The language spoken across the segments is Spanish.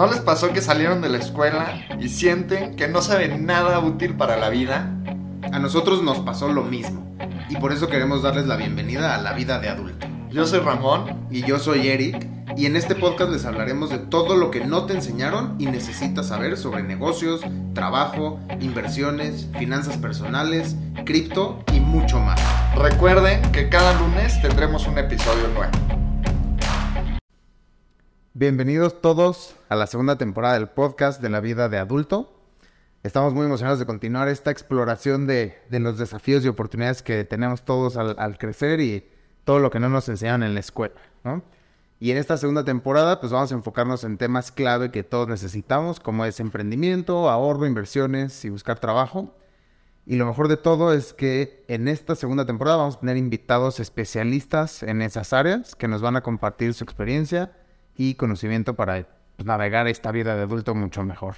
¿No les pasó que salieron de la escuela y sienten que no saben nada útil para la vida? A nosotros nos pasó lo mismo y por eso queremos darles la bienvenida a la vida de adulto. Yo soy Ramón. Y yo soy Eric y en este podcast les hablaremos de todo lo que no te enseñaron y necesitas saber sobre negocios, trabajo, inversiones, finanzas personales, cripto y mucho más. Recuerden que cada lunes tendremos un episodio nuevo. Bienvenidos todos a la segunda temporada del podcast de la vida de adulto. Estamos muy emocionados de continuar esta exploración de, los desafíos y oportunidades que tenemos todos al, crecer y todo lo que no nos enseñan en la escuela, Y en esta segunda temporada, pues vamos a enfocarnos en temas clave que todos necesitamos, como es emprendimiento, ahorro, inversiones y buscar trabajo. Y lo mejor de todo es que en esta segunda temporada vamos a tener invitados especialistas en esas áreas que nos van a compartir su experiencia y conocimiento para pues, navegar esta vida de adulto mucho mejor.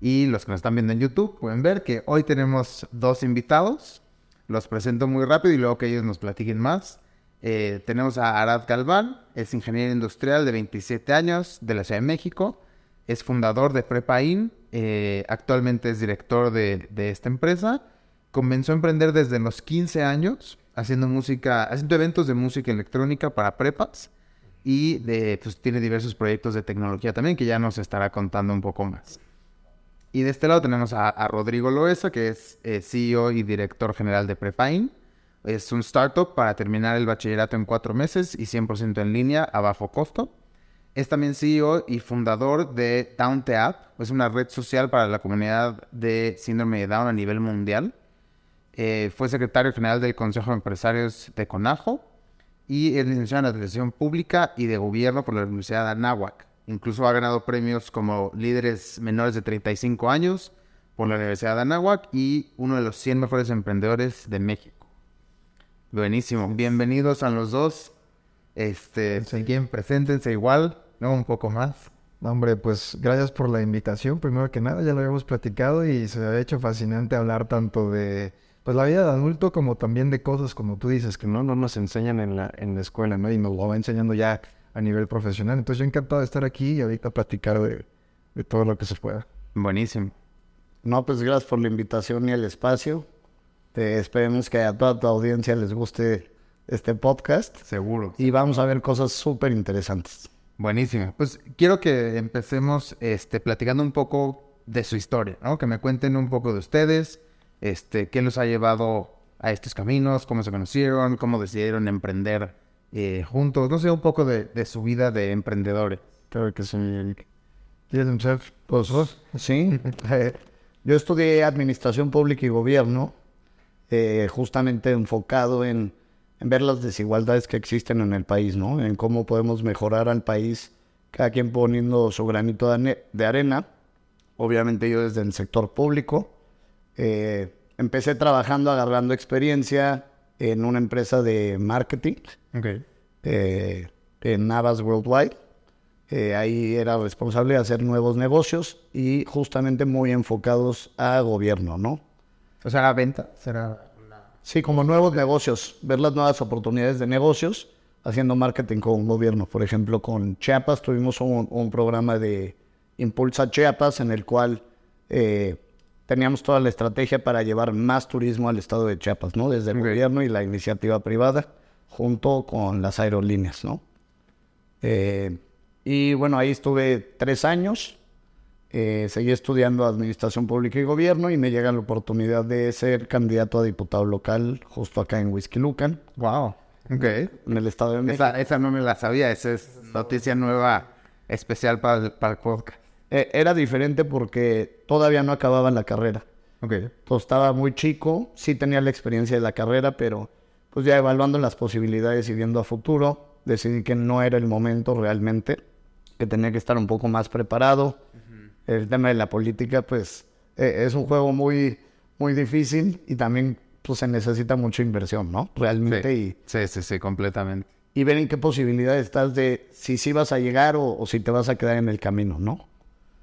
Y los que nos están viendo en YouTube pueden ver que hoy tenemos dos invitados. Los presento muy rápido y luego que ellos nos platiquen más. Eh, tenemos a Arad Galván, es ingeniero industrial de 27 años de la Ciudad de México. Es fundador de Prepain, eh, actualmente es director de, esta empresa. Comenzó a emprender desde los 15 años, haciendo música, haciendo eventos de música electrónica para prepas y pues, tiene diversos proyectos de tecnología también que ya nos estará contando un poco más. Y de este lado tenemos a, Rodrigo Loesa, que es eh, CEO y director general de Prepain. Es un startup para terminar el bachillerato en cuatro meses y 100% en línea a bajo costo. Es también CEO y fundador de Down App, es una red social para la comunidad de síndrome de Down a nivel mundial. Eh, fue secretario general del Consejo de Empresarios de Conajo y es licenciado en Administración Pública y de Gobierno por la Universidad de Anáhuac. Incluso ha ganado premios como líderes menores de 35 años por la Universidad de Anáhuac y uno de los 100 mejores emprendedores de México. Buenísimo. Bienvenidos a los dos. Este, quieren, preséntense igual, ¿no? Un poco más. Hombre, pues gracias por la invitación. Primero que nada, ya lo habíamos platicado y se ha hecho fascinante hablar tanto de pues la vida de adulto como también de cosas como tú dices que no, no nos enseñan en la, en la escuela, ¿no? Y nos lo va enseñando ya a nivel profesional. Entonces yo encantado de estar aquí y ahorita platicar de, todo lo que se pueda. Buenísimo. No, pues gracias por la invitación y el espacio. Te esperemos que a toda tu audiencia les guste este podcast. Seguro. Y vamos a ver cosas súper interesantes. Buenísimo. Pues quiero que empecemos este, platicando un poco de su historia, ¿no? Que me cuenten un poco de ustedes, este, qué los ha llevado a estos caminos, cómo se conocieron, cómo decidieron emprender eh, juntos, no sé, un poco de, su vida de emprendedores. Creo que sí. ¿Tienes chef? Pues, sí. Eh, yo estudié Administración Pública y Gobierno, eh, justamente enfocado en, en, ver las desigualdades que existen en el país, ¿no? En cómo podemos mejorar al país, cada quien poniendo su granito de arena. Obviamente yo desde el sector público, eh, empecé trabajando, agarrando experiencia en una empresa de marketing eh, en Navas Worldwide. Eh, ahí era responsable de hacer nuevos negocios y justamente muy enfocados a gobierno, ¿no? O sea, la venta será... Sí, como nuevos negocios, ver las nuevas oportunidades de negocios haciendo marketing con gobierno. Por ejemplo, con Chiapas tuvimos un, programa de Impulsa Chiapas en el cual teníamos toda la estrategia para llevar más turismo al estado de Chiapas, ¿no? Desde el gobierno y la iniciativa privada, junto con las aerolíneas, ¿no? Eh, y bueno, ahí estuve tres años, eh, seguí estudiando Administración Pública y Gobierno y me llega la oportunidad de ser candidato a diputado local justo acá en Whisky Lucan. Wow. Ok. En el estado de México. Esa, no me la sabía, esa es noticia nueva especial para para el podcast. Eh, era diferente porque todavía no acababa la carrera. Ok. Entonces estaba muy chico, sí tenía la experiencia de la carrera, pero pues ya evaluando las posibilidades y viendo a futuro, decidí que no era el momento realmente, que tenía que estar un poco más preparado. El tema de la política, pues, e, es un juego muy, muy difícil y también pues, se necesita mucha inversión, ¿no? Realmente. Sí, sí, sí, sí, completamente. Y ver en qué posibilidad estás de si sí vas a llegar o, o si te vas a quedar en el camino, ¿no?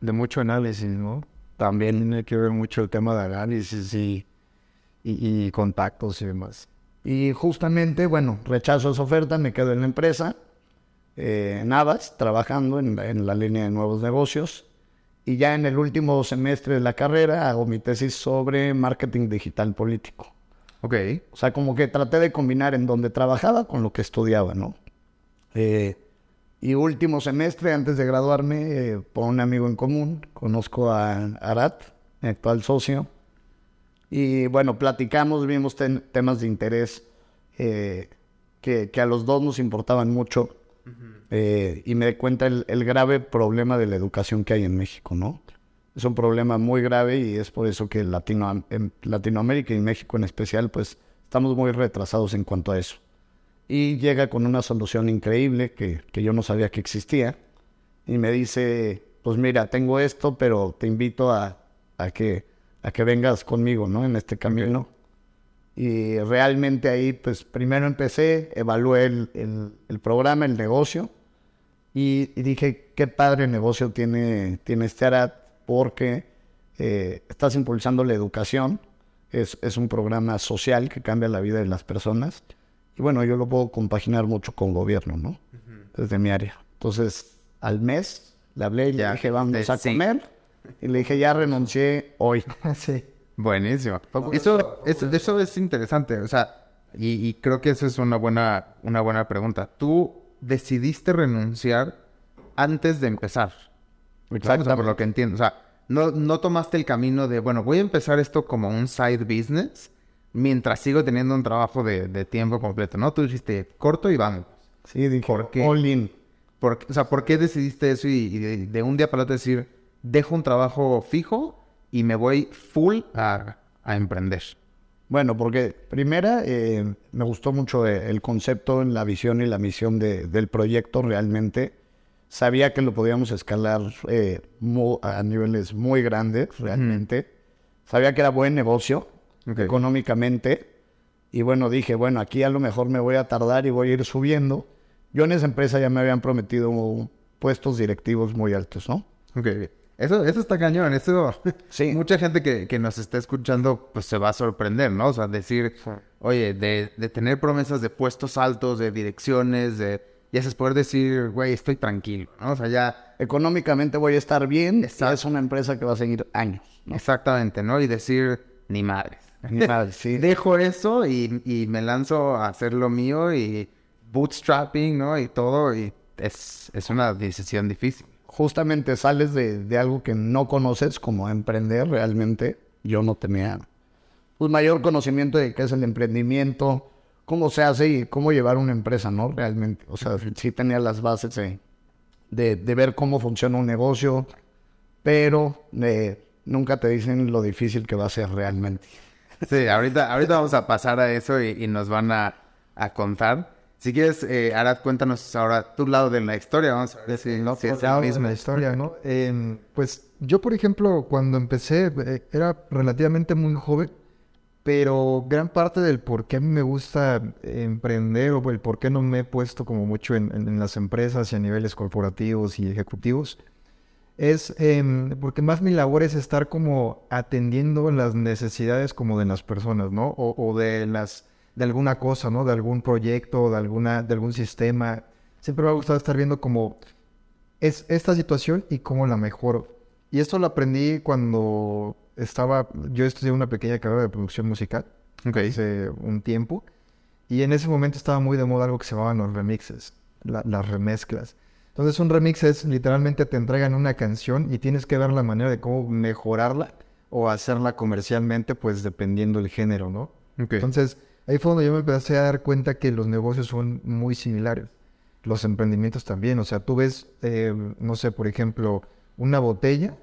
De mucho análisis, ¿no? También tiene que ver mucho el tema de análisis y, y, contactos y demás. Y justamente, bueno, rechazo esa oferta, me quedo en la empresa. eh, en Abbas, trabajando en, en la línea de nuevos negocios. Y ya en el último semestre de la carrera hago mi tesis sobre marketing digital político. Ok. O sea, como que traté de combinar en donde trabajaba con lo que estudiaba, ¿no? Eh, y último semestre, antes de graduarme, eh, por un amigo en común, conozco a Arat, mi actual socio. Y bueno, platicamos, vimos temas de interés eh, que, que a los dos nos importaban mucho. Eh, y me di cuenta el, el grave problema de la educación que hay en México, ¿no? Es un problema muy grave y es por eso que Latino, en Latinoamérica y México en especial, pues estamos muy retrasados en cuanto a eso. Y llega con una solución increíble que, que yo no sabía que existía. Y me dice, pues mira, tengo esto, pero te invito a, a que, a que vengas conmigo, ¿no? En este camino. Y realmente ahí, pues primero empecé, evalué el, el- el programa, el negocio. Y, dije, qué padre negocio tiene, tiene este Arat, porque eh, estás impulsando la educación. Es, es un programa social que cambia la vida de las personas. Y bueno, yo lo puedo compaginar mucho con gobierno, ¿no? Desde mi área. Entonces, al mes le hablé y le Ya, dije, vamos a sí. comer. Y le dije, ya renuncié hoy. sí. Buenísimo. Eso, eso, eso es interesante, o sea, y, y creo que eso es una buena, una buena pregunta. ¿Tú decidiste renunciar antes de empezar? ¿sabes? O sea, por lo que entiendo. O sea, no, no tomaste el camino de, bueno, voy a empezar esto como un side business mientras sigo teniendo un trabajo de, de tiempo completo, ¿no? Tú dijiste, corto y vamos. Sí, dije, ¿Por qué? all in. ¿Por, o sea, ¿por qué decidiste eso y, y de, de un día para otro decir, dejo un trabajo fijo y me voy full a, a emprender? Bueno, porque primera, eh, me gustó mucho eh, el concepto, la visión y la misión de- del proyecto realmente. Sabía que lo podíamos escalar eh, a niveles muy grandes realmente. Sabía que era buen negocio Económicamente. Y bueno, dije, bueno, aquí a lo mejor me voy a tardar y voy a ir subiendo. Yo en esa empresa ya me habían prometido puestos directivos muy altos, ¿no? Ok, eso, eso está cañón, eso... Sí. Mucha gente que, que nos está escuchando, pues se va a sorprender, ¿no? O sea, decir, oye, de, de tener promesas de puestos altos, de direcciones, de... Ya es poder decir, güey, estoy tranquilo, ¿no? O sea, ya... Económicamente voy a estar bien. Exacto. Es una empresa que va a seguir años. ¿no? Exactamente, ¿no? Y decir, ni madres. Sí. Dejo eso y, y me lanzo a hacer lo mío y bootstrapping, ¿no? Y todo, y es, es una decisión difícil. justamente sales de, de algo que no conoces, como emprender realmente. Yo no tenía pues, mayor conocimiento de qué es el emprendimiento, cómo se hace y cómo llevar una empresa, ¿no? Realmente. O sea, sí tenía las bases de, de, de ver cómo funciona un negocio, pero eh, nunca te dicen lo difícil que va a ser realmente. Sí, ahorita, ahorita vamos a pasar a eso y, y nos van a, a contar. Si quieres, eh, Arad, cuéntanos ahora tu lado de la historia. Vamos a ver si, si es la mismo. historia, ¿no? Em, pues yo, por ejemplo, cuando empecé, eh, era relativamente muy joven, pero gran parte del por qué a mí me gusta emprender o el por qué no me he puesto como mucho en, en- en las empresas y a niveles corporativos y ejecutivos, es em, porque más mi labor es estar como atendiendo las necesidades como de las personas, ¿no? O, o de las de alguna cosa, ¿no? De algún proyecto, de alguna de algún sistema. Siempre me ha gustado estar viendo como es esta situación y cómo la mejoro. Y esto lo aprendí cuando estaba, yo estudié una pequeña carrera de producción musical Ok. hace un tiempo. Y en ese momento estaba muy de moda algo que se llamaban los remixes, la- las remezclas. Entonces un remix es literalmente te entregan una canción y tienes que ver la manera de cómo mejorarla o hacerla comercialmente, pues dependiendo el género, ¿no? Ok. Entonces ahí fue donde yo me empecé a dar cuenta que los negocios son muy similares. Los emprendimientos también. O sea, tú ves, eh, no sé, por ejemplo, una botella,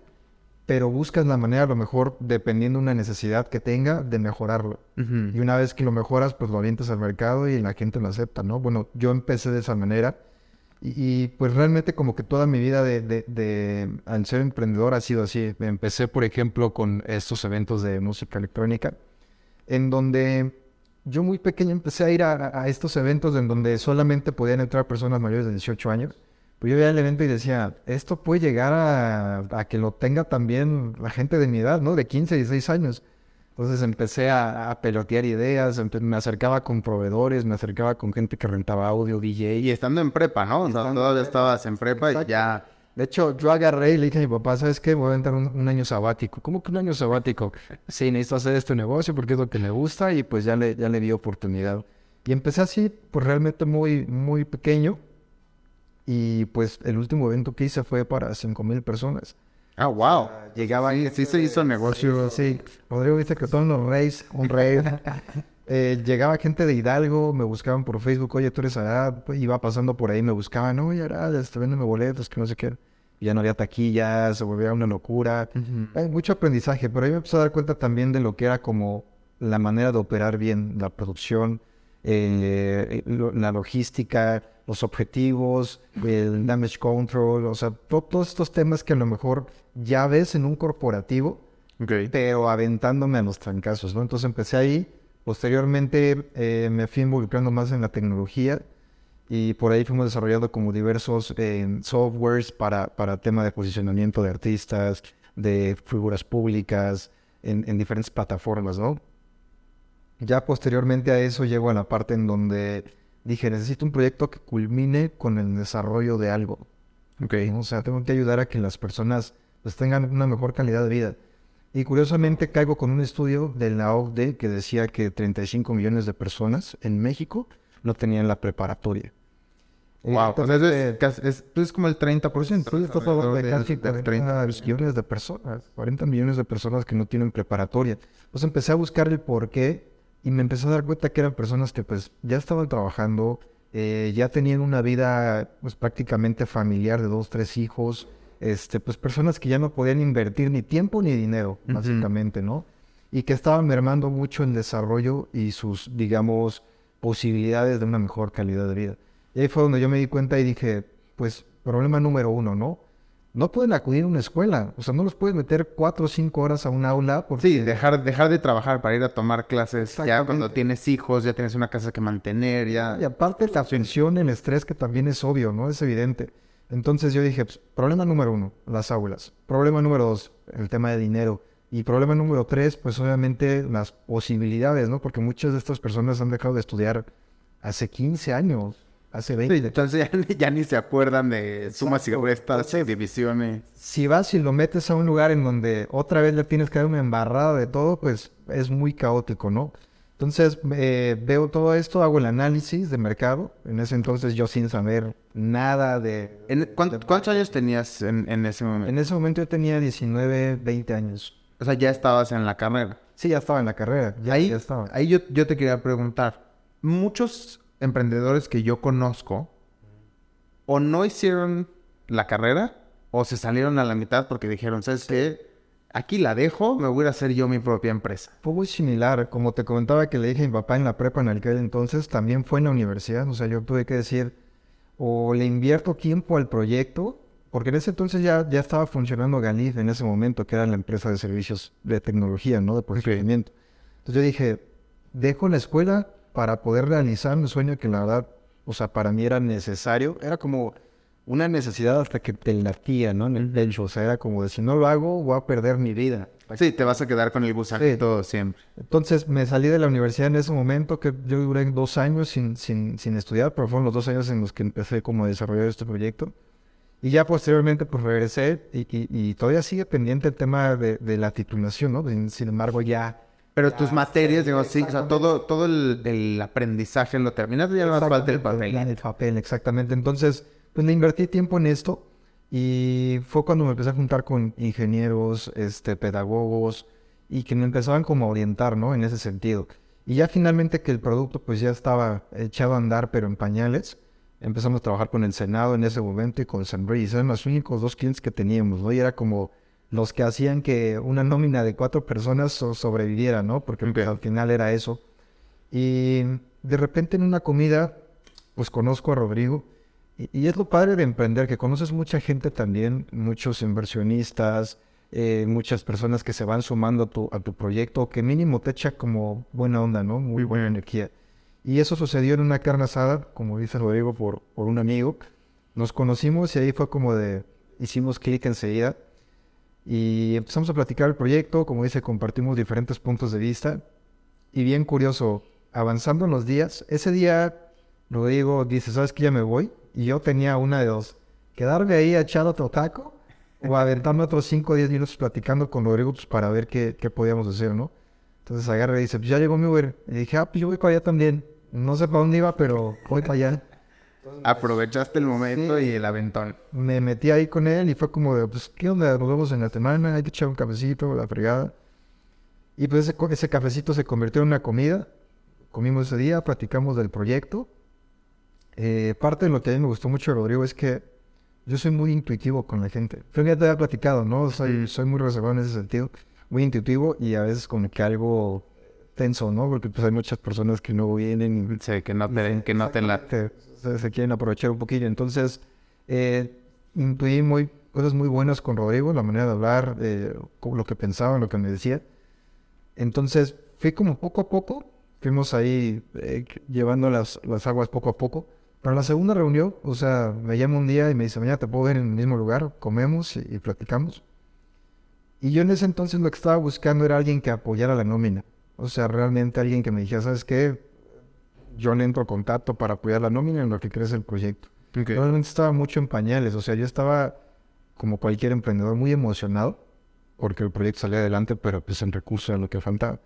pero buscas la manera, a lo mejor, dependiendo de una necesidad que tenga, de mejorarlo. Y una vez que lo mejoras, pues lo avientas al mercado y la gente lo acepta, ¿no? Bueno, yo empecé de esa manera y, pues realmente como que toda mi vida de, de, de- al ser emprendedor ha sido así. Empecé, por ejemplo, con estos eventos de música electrónica, en donde yo muy pequeño empecé a ir a, a estos eventos en donde solamente podían entrar personas mayores de 18 años. Pues yo veía el evento y decía, esto puede llegar a, a que lo tenga también la gente de mi edad, ¿no? De 15, 16 años. Entonces empecé a, a pelotear ideas, me acercaba con proveedores, me acercaba con gente que rentaba audio, DJ. Y estando en prepa, ¿no? O sea, todavía estabas en prepa y ya... De hecho, yo agarré y le dije a mi papá, ¿sabes qué? Voy a entrar un, un año sabático. ¿Cómo que un año sabático? Sí, necesito hacer este negocio porque es lo que me gusta y pues ya le, ya le di oportunidad. Y empecé así, pues realmente muy, muy pequeño. Y pues el último evento que hice fue para 5 mil personas. Ah, wow. Llegaba Sí, sí se hizo negocio. Sí, Rodrigo dice que son los reyes, un rey. Eh, llegaba gente de Hidalgo, me buscaban por Facebook, oye, tú eres allá, pues, iba pasando por ahí, me buscaban, oye, Arad, este, véndeme boletos, que no sé qué. Ya no había taquillas, se volvía una locura. Hay mucho aprendizaje, pero ahí me empecé a dar cuenta también de lo que era como la manera de operar bien la producción, eh, lo- la logística, los objetivos, el damage control, o sea, to- todos estos temas que a lo mejor ya ves en un corporativo, pero aventándome a los trancazos, ¿no? Entonces empecé ahí, posteriormente eh, me fui involucrando más en la tecnología y por ahí fuimos desarrollando como diversos eh, softwares para, para tema de posicionamiento de artistas, de figuras públicas, en, en diferentes plataformas, ¿no? Ya posteriormente a eso llego a la parte en donde dije, necesito un proyecto que culmine con el desarrollo de algo. Ok. ¿no? O sea, tengo que ayudar a que las personas pues, tengan una mejor calidad de vida. Y curiosamente caigo con un estudio de la OCDE que decía que 35 millones de personas en México no tenían la preparatoria. Wow. Entonces, es, casi- es, pues, como el 30%. Sí, estás hablando de casi del- del 40 millones de personas, 40 millones de personas que no tienen preparatoria. Entonces empecé a buscar el por qué y me empecé a dar cuenta que eran personas que pues ya estaban trabajando, eh, ya tenían una vida pues prácticamente familiar de dos, tres hijos, este, pues personas que ya no podían invertir ni tiempo ni dinero, básicamente, ¿no? Y que estaban mermando mucho en desarrollo y sus, digamos, posibilidades de una mejor calidad de vida. Y ahí fue donde yo me di cuenta y dije, pues, problema número uno, ¿no? No pueden acudir a una escuela, o sea, no los puedes meter cuatro o cinco horas a un aula porque Sí, dejar, dejar de trabajar para ir a tomar clases. Ya cuando tienes hijos, ya tienes una casa que mantener, ya... Y aparte la tensión, el estrés que también es obvio, ¿no? Es evidente. Entonces yo dije, pues, problema número uno, las aulas. Problema número dos, el tema de dinero. Y problema número tres, pues obviamente las posibilidades, ¿no? Porque muchas de estas personas han dejado de estudiar hace 15 años, hace 20. Sí, entonces ya, ni- ya ni se acuerdan de sumas y restas, divisiones. Si vas y lo metes a un lugar en donde otra vez le tienes que dar una embarrada de todo, pues es muy caótico, ¿no? Entonces eh, veo todo esto, hago el análisis de mercado. En ese entonces yo sin saber nada de... En- ¿cuán- ¿Cuántos años tenías en, en ese momento? En ese momento yo tenía 19, 20 años. O sea, ya estabas en la carrera. Sí, ya estaba en la carrera. Ya, ahí ya estaba. ahí yo, yo te quería preguntar. Muchos emprendedores que yo conozco o no hicieron la carrera o se salieron a la mitad porque dijeron, ¿sabes qué? Aquí la dejo, me voy a hacer yo mi propia empresa. Fue muy similar. Como te comentaba que le dije a mi papá en la prepa en aquel entonces, también fue en la universidad. O sea, yo tuve que decir, o le invierto tiempo al proyecto, porque en ese entonces ya, ya estaba funcionando Galif en ese momento, que era la empresa de servicios de tecnología, ¿no? De posicionamiento. Entonces yo dije, dejo la escuela para poder realizar un sueño que la verdad, o sea, para mí era necesario. Era como una necesidad hasta que te latía, ¿no? En el pecho. O sea, era como de si no lo hago, voy a perder mi vida. Sí, te vas a quedar con el gusanito siempre. Entonces me salí de la universidad en ese momento, que yo duré dos años sin, sin, sin estudiar, pero fueron los dos años en los que empecé como a desarrollar este proyecto. Y ya posteriormente pues regresé y, y- y todavía sigue pendiente el tema de, de la titulación, ¿no? Sin, sin embargo ya... Pero tus materias, digo, sí, o sea, todo, todo el, el aprendizaje lo terminaste, ya no más falta el papel. El papel, exactamente. Entonces, pues le invertí tiempo en esto y fue cuando me empecé a juntar con ingenieros, este, pedagogos y que me empezaban como a orientar, ¿no? En ese sentido. Y ya finalmente que el producto pues ya estaba echado a andar, pero en pañales, empezamos a trabajar con el Senado en ese momento y con Sunbreeze. Eran los únicos dos clientes que teníamos, ¿no? Y era como los que hacían que una nómina de cuatro personas so- sobreviviera, ¿no? Porque pues, Ok. al final era eso. Y de repente en una comida, pues conozco a Rodrigo. Y, y es lo padre de emprender, que conoces mucha gente también, muchos inversionistas, eh, muchas personas que se van sumando a tu, a tu proyecto, que mínimo te echa como buena onda, ¿no? Muy buena energía. Y eso sucedió en una carne asada, como dice Rodrigo, por, por un amigo. Nos conocimos y ahí fue como de, hicimos clic enseguida. Y empezamos a platicar el proyecto, como dice, compartimos diferentes puntos de vista. Y bien curioso, avanzando en los días, ese día Rodrigo dice, ¿sabes qué? Ya me voy. Y yo tenía una de dos, quedarme ahí echado otro taco o aventarme otros 5 o 10 minutos platicando con Rodrigo pues, para ver qué, qué podíamos hacer, ¿no? Entonces agarra y dice, pues ya llegó mi Uber. Y dije, ah, pues yo voy para allá también. No sé para dónde iba, pero voy para allá. Aprovechaste el momento y el aventón. Me metí ahí con él y fue como de, pues, ¿qué onda? Nos vemos en la semana, hay que echar un cafecito, la fregada. Y pues ese, ese cafecito se convirtió en una comida. Comimos ese día, platicamos del proyecto. Eh, parte de lo que a mí me gustó mucho de Rodrigo es que yo soy muy intuitivo con la gente. Creo que ya te había platicado, ¿no? Soy, Mm. soy muy reservado en ese sentido. Muy intuitivo y a veces como que algo tenso, ¿no? Porque pues hay muchas personas que no vienen Sí, que no te que no te la... se, se quieren aprovechar un poquillo. Entonces, eh, intuí muy, cosas muy buenas con Rodrigo, la manera de hablar, eh, lo que pensaba, lo que me decía. Entonces, fui como poco a poco, fuimos ahí eh, llevando las, las aguas poco a poco. Para la segunda reunión, o sea, me llama un día y me dice, mañana te puedo ver en el mismo lugar, comemos y, y platicamos. Y yo en ese entonces lo que estaba buscando era alguien que apoyara la nómina. O sea, realmente alguien que me dijera, ¿sabes qué? Yo le entro a contacto para apoyar la nómina en lo que crece el proyecto. Ok. Realmente estaba mucho en pañales, o sea, yo estaba como cualquier emprendedor muy emocionado porque el proyecto salía adelante, pero pues en recursos era lo que faltaba.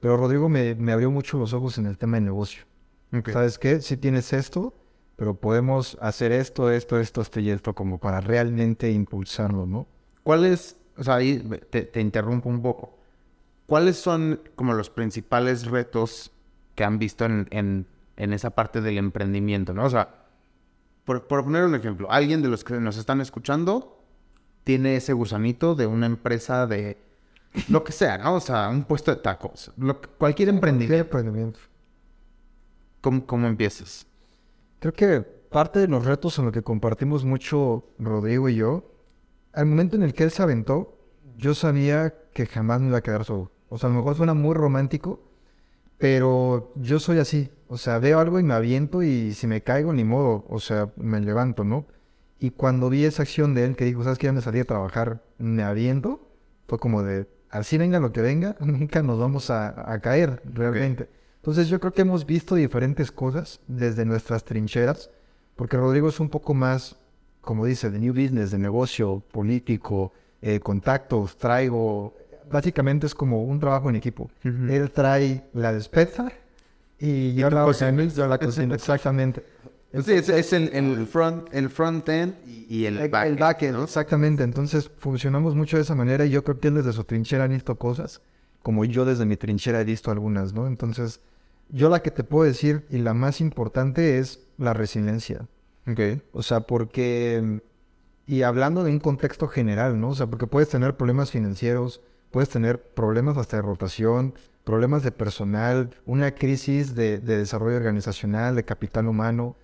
Pero Rodrigo me, me abrió mucho los ojos en el tema de negocio. ¿Sabes qué? Si tienes esto, pero podemos hacer esto, esto, esto, esto y esto como para realmente impulsarlo, ¿no? ¿Cuáles, o sea, ahí te, te interrumpo un poco. ¿Cuáles son como los principales retos que han visto en, en, en esa parte del emprendimiento, no? O sea, por, por poner un ejemplo, alguien de los que nos están escuchando tiene ese gusanito de una empresa de lo que sea, ¿no? O sea, un puesto de tacos, lo que- cualquier emprendimiento. emprendimiento. ¿Cómo, cómo empiezas? Creo que parte de los retos en lo que compartimos mucho Rodrigo y yo, al momento en el que él se aventó, yo sabía que jamás me iba a quedar solo. O sea, a lo mejor suena muy romántico, pero yo soy así. O sea, veo algo y me aviento y si me caigo, ni modo. O sea, me levanto, ¿no? Y cuando vi esa acción de él que dijo, ¿sabes qué? Ya me salí a trabajar, me aviento, fue como de, así venga lo que venga, nunca nos vamos a, a caer realmente. Entonces yo creo que hemos visto diferentes cosas desde nuestras trincheras, porque Rodrigo es un poco más, como dice, de new business, de negocio, político, eh, contactos, traigo, básicamente es como un trabajo en equipo. Él trae la despensa y yo la cocina, yo la cocina, exactamente. Sí, es, es el, el front, el front end y, el, El, back el end, backend, ¿no? exactamente. Entonces funcionamos mucho de esa manera y yo creo que él desde su trinchera ha visto cosas como yo desde mi trinchera he visto algunas, ¿no? Entonces, yo la que te puedo decir y la más importante es la resiliencia. Ok. O sea, porque, y hablando de un contexto general, ¿no? O sea, porque puedes tener problemas financieros, puedes tener problemas hasta de rotación, problemas de personal, una crisis de, de desarrollo organizacional, de capital humano,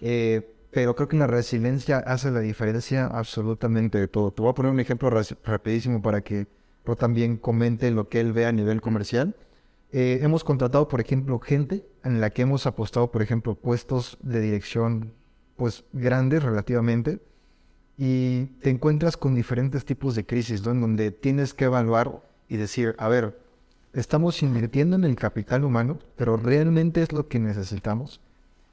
eh, pero creo que la resiliencia hace la diferencia absolutamente de todo. Te voy a poner un ejemplo ra- rapidísimo para que Ro también comente lo que él ve a nivel comercial. Eh, hemos contratado, por ejemplo, gente en la que hemos apostado, por ejemplo, puestos de dirección, pues grandes relativamente, y te encuentras con diferentes tipos de crisis, ¿no? En donde tienes que evaluar y decir, a ver, estamos invirtiendo en el capital humano, pero realmente es lo que necesitamos.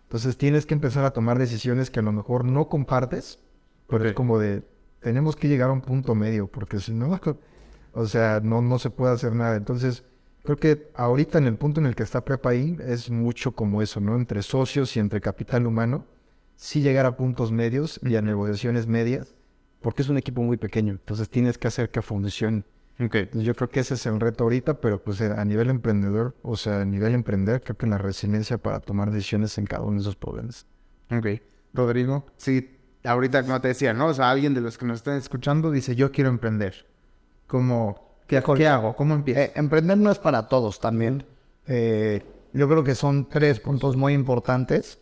Entonces tienes que empezar a tomar decisiones que a lo mejor no compartes, pero es como de, tenemos que llegar a un punto medio, porque si no, o sea, no, no se puede hacer nada. Entonces, creo que ahorita en el punto en el que está Prepa ahí es mucho como eso, ¿no? Entre socios y entre capital humano, sí llegar a puntos medios y a negociaciones medias, porque es un equipo muy pequeño, entonces tienes que hacer que funcione. Ok. Entonces, yo creo que ese es el reto ahorita, pero pues eh, a nivel emprendedor, o sea, a nivel emprender, creo que la resiliencia para tomar decisiones en cada uno de esos problemas. Ok. Rodrigo. Sí, ahorita como te decía, ¿no? O sea, alguien de los que nos están escuchando dice, yo quiero emprender. ¿Cómo? ¿Qué, ¿qué hago? ¿Cómo empiezo? Eh, emprender no es para todos también. Eh, yo creo que son tres puntos muy importantes.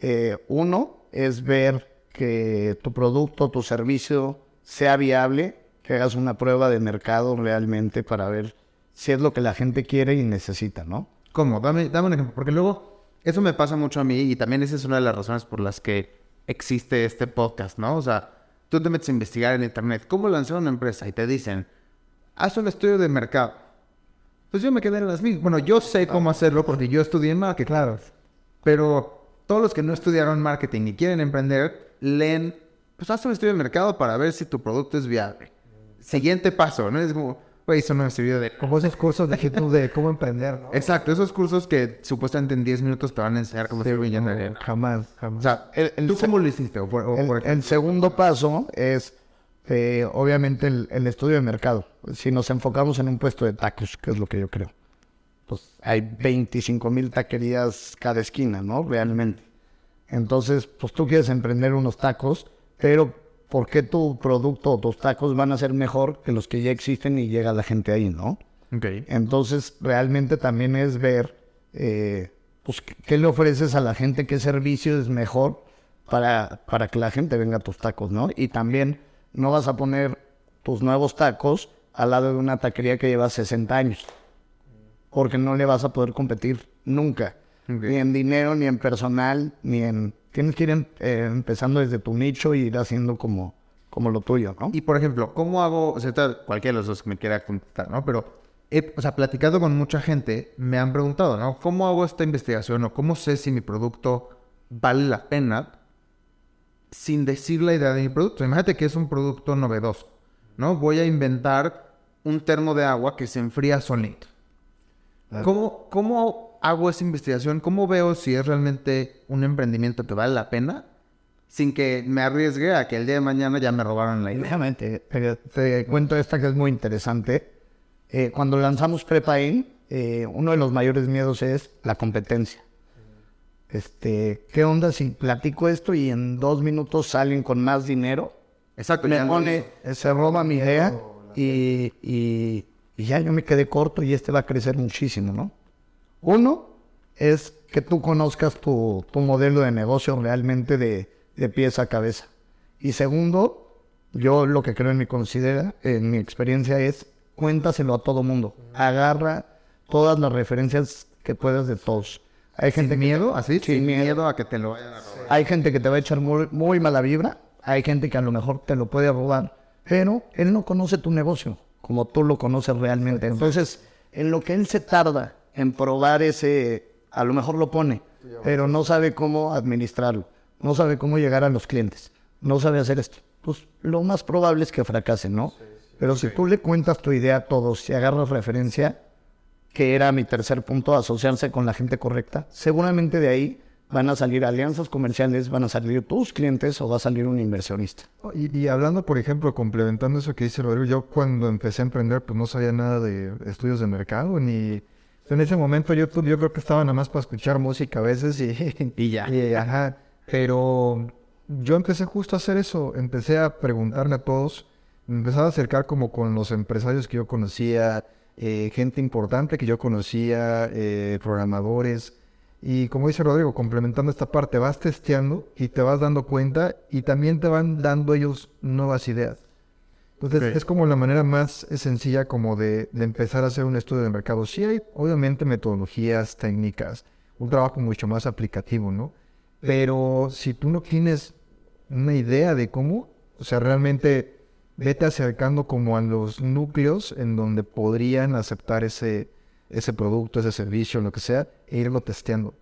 Eh, uno es ver que tu producto, tu servicio sea viable, que hagas una prueba de mercado realmente para ver si es lo que la gente quiere y necesita, ¿no? ¿Cómo? Dame, dame un ejemplo. Porque luego, eso me pasa mucho a mí y también esa es una de las razones por las que existe este podcast, ¿no? O sea, tú te metes a investigar en internet cómo lanzar una empresa y te dicen, haz un estudio de mercado. Pues yo me quedé en las mismas. Bueno, yo sé cómo hacerlo porque yo estudié en marketing. Claro. Pero todos los que no estudiaron marketing y quieren emprender, leen, pues haz un estudio de mercado para ver si tu producto es viable. Siguiente paso, ¿no? Es como, güey, eso no me sirvió de... Como esos cursos de YouTube de cómo emprender, ¿no? Exacto, esos cursos que supuestamente en 10 minutos te van a enseñar cómo ser millonario. Jamás, O jamás. sea, El- el ¿tú se- cómo lo hiciste? O por- o El, por- el segundo paso es, eh, obviamente, el, el estudio de mercado. Si nos enfocamos en un puesto de tacos, que es lo que yo creo, pues hay 25 mil taquerías cada esquina, ¿no? Realmente. Entonces, pues tú quieres emprender unos tacos, pero ¿por qué tu producto o tus tacos van a ser mejor que los que ya existen y llega la gente ahí, ¿no? Ok. Entonces, realmente también es ver, eh, pues, qué- qué le ofreces a la gente, qué servicio es mejor para, para que la gente venga a tus tacos, ¿no? Y también no vas a poner tus nuevos tacos al lado de una taquería que lleva 60 años, porque no le vas a poder competir nunca, ni en dinero, ni en personal, ni en... Tienes que ir em- eh, empezando desde tu nicho y ir haciendo como, como lo tuyo, ¿no? Y por ejemplo, ¿cómo hago? O sea, cualquiera de los dos que me quiera contestar, ¿no? Pero, he- o sea, platicando con mucha gente, me han preguntado, ¿no? ¿Cómo hago esta investigación o cómo sé si mi producto vale la pena sin decir la idea de mi producto? Imagínate que es un producto novedoso, ¿no? Voy a inventar un termo de agua que se enfría solito. ¿Cómo, ¿Cómo hago esa investigación? ¿Cómo veo si es realmente un emprendimiento que vale la pena sin que me arriesgue a que el día de mañana ya me robaron la idea? Déjame, te, te- cuento esta que es muy interesante. Eh, cuando lanzamos Prepain, eh, uno de los mayores miedos es la competencia. Este, ¿qué onda si platico esto y en dos minutos salen con más dinero? Exacto, Me pone, se roba mi idea y, y- y ya yo me quedé corto y este va a crecer muchísimo, ¿no? Uno es que tú conozcas tu, tu modelo de negocio realmente de, de pies a cabeza. Y segundo, yo lo que creo en mi considera, en mi experiencia es cuéntaselo a todo mundo. Agarra todas las referencias que puedas de todos. Hay gente ¿Sin que- miedo? ¿Así? Sin Sin miedo. miedo a que te lo vayan a robar. Hay gente que te va a echar muy, muy mala vibra. Hay gente que a lo mejor te lo puede robar. Pero él no conoce tu negocio como tú lo conoces realmente. Entonces, en lo que él se tarda en probar ese, a lo mejor lo pone, pero no sabe cómo administrarlo. No sabe cómo llegar a los clientes. No sabe hacer esto. Pues lo más probable es que fracase, ¿no? Pero si tú le cuentas tu idea a todos y agarras referencia, que era mi tercer punto, asociarse con la gente correcta, seguramente de ahí van a salir alianzas comerciales, van a salir tus clientes o va a salir un inversionista. Y, y hablando, por ejemplo, complementando eso que dice Rodrigo, yo cuando empecé a emprender, pues no sabía nada de estudios de mercado, ni... En ese momento yo, yo creo que estaba nada más para escuchar música a veces y... Y ya. y, ajá, pero yo empecé justo a hacer eso, empecé a preguntarle a todos, me empezaba a acercar como con los empresarios que yo conocía, eh, gente importante que yo conocía, eh, programadores, y como dice Rodrigo, complementando esta parte, vas testeando y te vas dando cuenta y también te van dando ellos nuevas ideas. Entonces es como la manera más sencilla como de, de empezar a hacer un estudio de mercado. Sí hay obviamente metodologías, técnicas, un trabajo mucho más aplicativo, ¿no? Pero si tú no tienes una idea de cómo, o sea, realmente vete acercando como a los núcleos en donde podrían aceptar ese, ese producto, ese servicio, lo que sea, e irlo testeando.